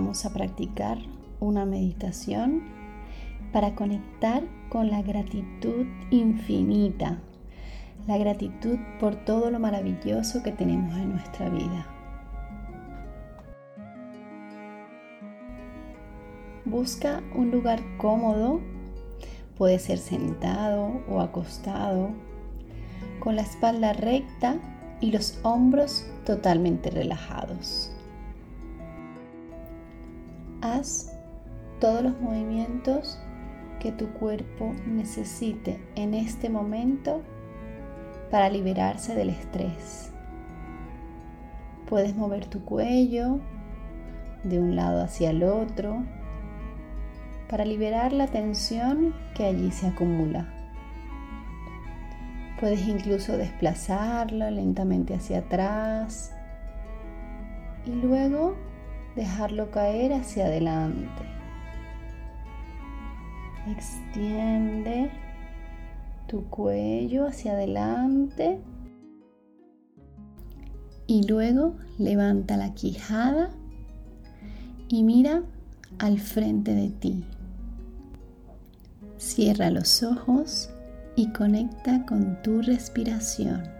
Vamos a practicar una meditación para conectar con la gratitud infinita, la gratitud por todo lo maravilloso que tenemos en nuestra vida. Busca un lugar cómodo, puede ser sentado o acostado, con la espalda recta y los hombros totalmente relajados. Haz todos los movimientos que tu cuerpo necesite en este momento para liberarse del estrés. Puedes mover tu cuello de un lado hacia el otro para liberar la tensión que allí se acumula. Puedes incluso desplazarlo lentamente hacia atrás y luego dejarlo caer hacia adelante. Extiende tu cuello hacia adelante y luego levanta la quijada y mira al frente de ti. Cierra los ojos y conecta con tu respiración.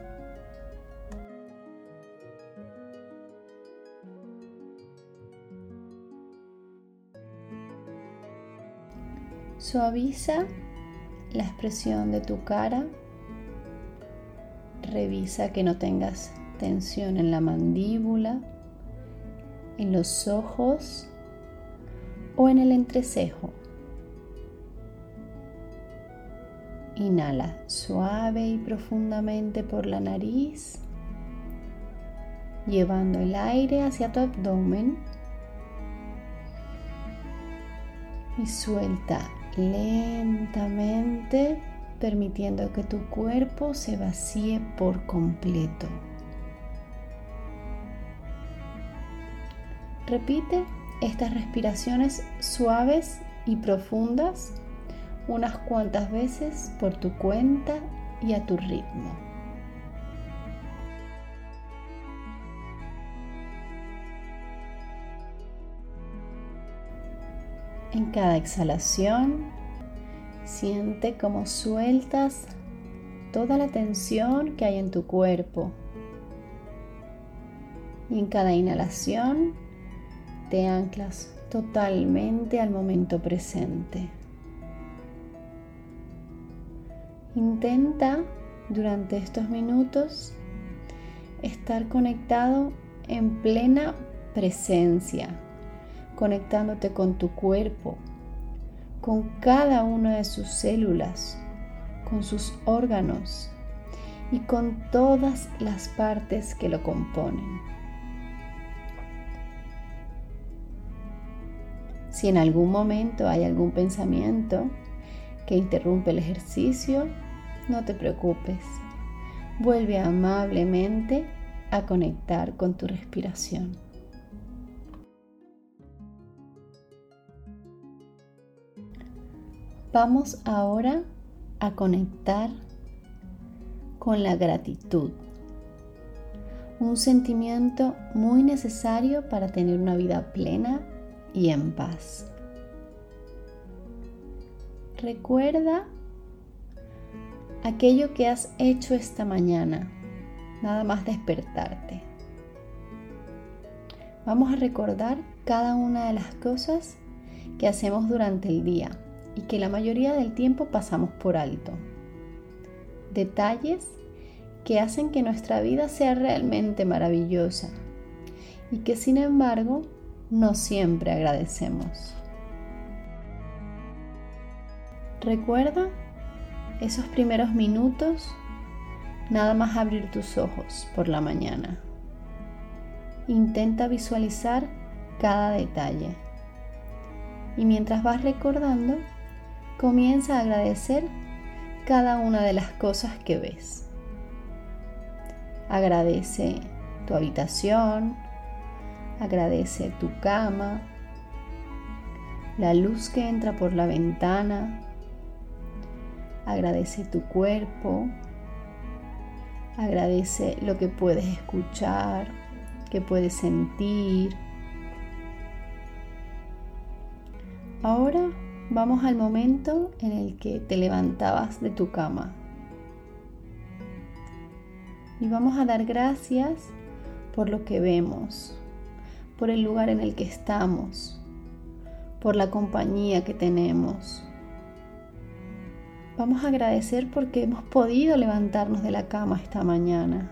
Suaviza la expresión de tu cara. Revisa que no tengas tensión en la mandíbula, en los ojos o en el entrecejo. Inhala suave y profundamente por la nariz, llevando el aire hacia tu abdomen y suelta lentamente permitiendo que tu cuerpo se vacíe por completo. Repite estas respiraciones suaves y profundas unas cuantas veces por tu cuenta y a tu ritmo. En cada exhalación, siente cómo sueltas toda la tensión que hay en tu cuerpo. Y en cada inhalación, te anclas totalmente al momento presente. Intenta durante estos minutos estar conectado en plena presencia conectándote con tu cuerpo, con cada una de sus células, con sus órganos y con todas las partes que lo componen. Si en algún momento hay algún pensamiento que interrumpe el ejercicio, no te preocupes. Vuelve amablemente a conectar con tu respiración. Vamos ahora a conectar con la gratitud, un sentimiento muy necesario para tener una vida plena y en paz. Recuerda aquello que has hecho esta mañana, nada más despertarte. Vamos a recordar cada una de las cosas que hacemos durante el día y que la mayoría del tiempo pasamos por alto. Detalles que hacen que nuestra vida sea realmente maravillosa y que sin embargo no siempre agradecemos. Recuerda esos primeros minutos nada más abrir tus ojos por la mañana intenta visualizar cada detalle. Y mientras vas recordando, comienza a agradecer cada una de las cosas que ves. Agradece tu habitación, agradece tu cama, la luz que entra por la ventana, agradece tu cuerpo, agradece lo que puedes escuchar, que puedes sentir. Ahora vamos al momento en el que te levantabas de tu cama. Y vamos a dar gracias por lo que vemos, por el lugar en el que estamos, por la compañía que tenemos. Vamos a agradecer porque hemos podido levantarnos de la cama esta mañana.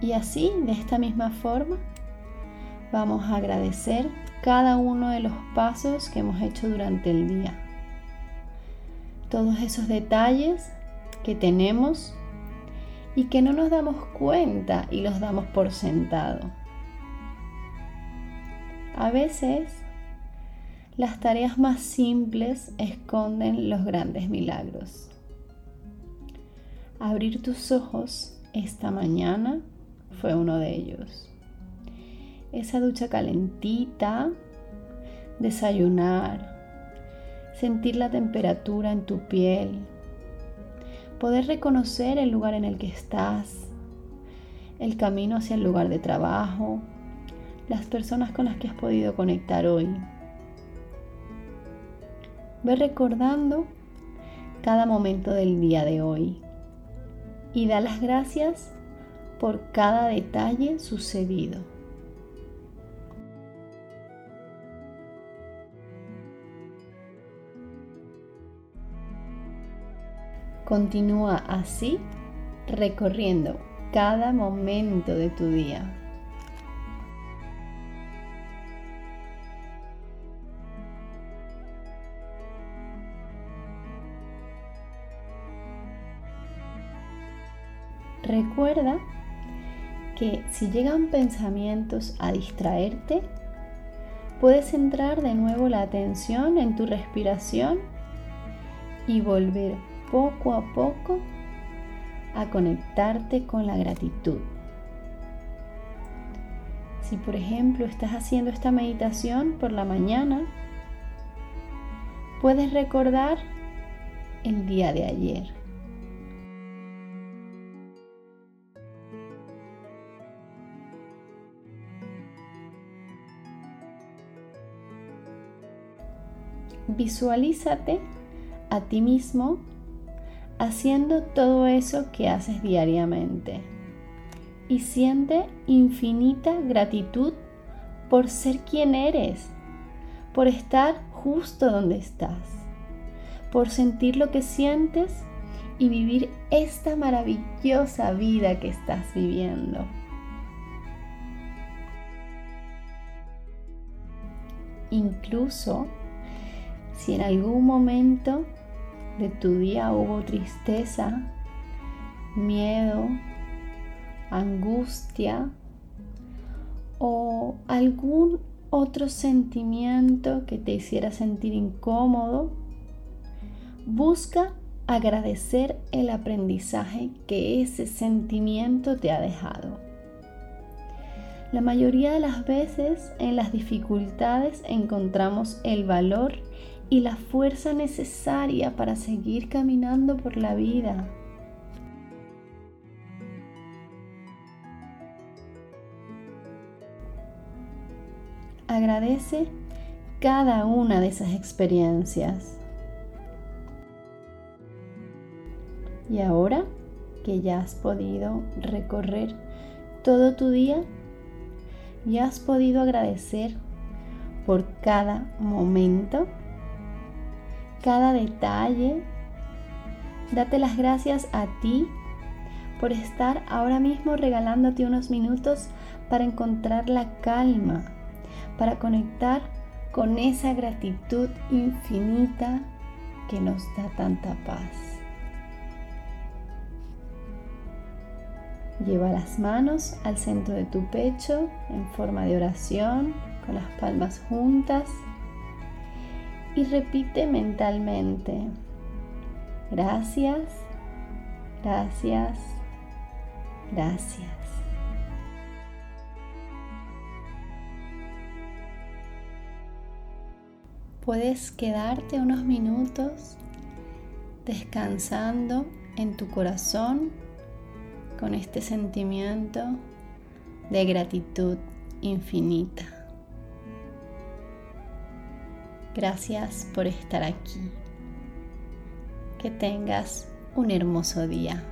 Y así, de esta misma forma, vamos a agradecer cada uno de los pasos que hemos hecho durante el día. Todos esos detalles que tenemos y que no nos damos cuenta y los damos por sentado. A veces, las tareas más simples esconden los grandes milagros. Abrir tus ojos esta mañana fue uno de ellos. Esa ducha calentita, desayunar, sentir la temperatura en tu piel, poder reconocer el lugar en el que estás, el camino hacia el lugar de trabajo, las personas con las que has podido conectar hoy. Ve recordando cada momento del día de hoy y da las gracias por cada detalle sucedido. Continúa así recorriendo cada momento de tu día. Recuerda que si llegan pensamientos a distraerte, puedes centrar de nuevo la atención en tu respiración y volver poco a poco a conectarte con la gratitud. Si por ejemplo estás haciendo esta meditación por la mañana, puedes recordar el día de ayer. Visualízate a ti mismo haciendo todo eso que haces diariamente. Y siente infinita gratitud por ser quien eres, por estar justo donde estás, por sentir lo que sientes y vivir esta maravillosa vida que estás viviendo. Incluso si en algún momento de tu día hubo tristeza, miedo, angustia o algún otro sentimiento que te hiciera sentir incómodo, busca agradecer el aprendizaje que ese sentimiento te ha dejado. La mayoría de las veces en las dificultades encontramos el valor y la fuerza necesaria para seguir caminando por la vida. Agradece cada una de esas experiencias. Y ahora que ya has podido recorrer todo tu día, ya has podido agradecer por cada momento cada detalle. Date las gracias a ti por estar ahora mismo regalándote unos minutos para encontrar la calma, para conectar con esa gratitud infinita que nos da tanta paz. Lleva las manos al centro de tu pecho en forma de oración, con las palmas juntas. Y repite mentalmente, gracias, gracias, gracias. Puedes quedarte unos minutos descansando en tu corazón con este sentimiento de gratitud infinita. Gracias por estar aquí. Que tengas un hermoso día.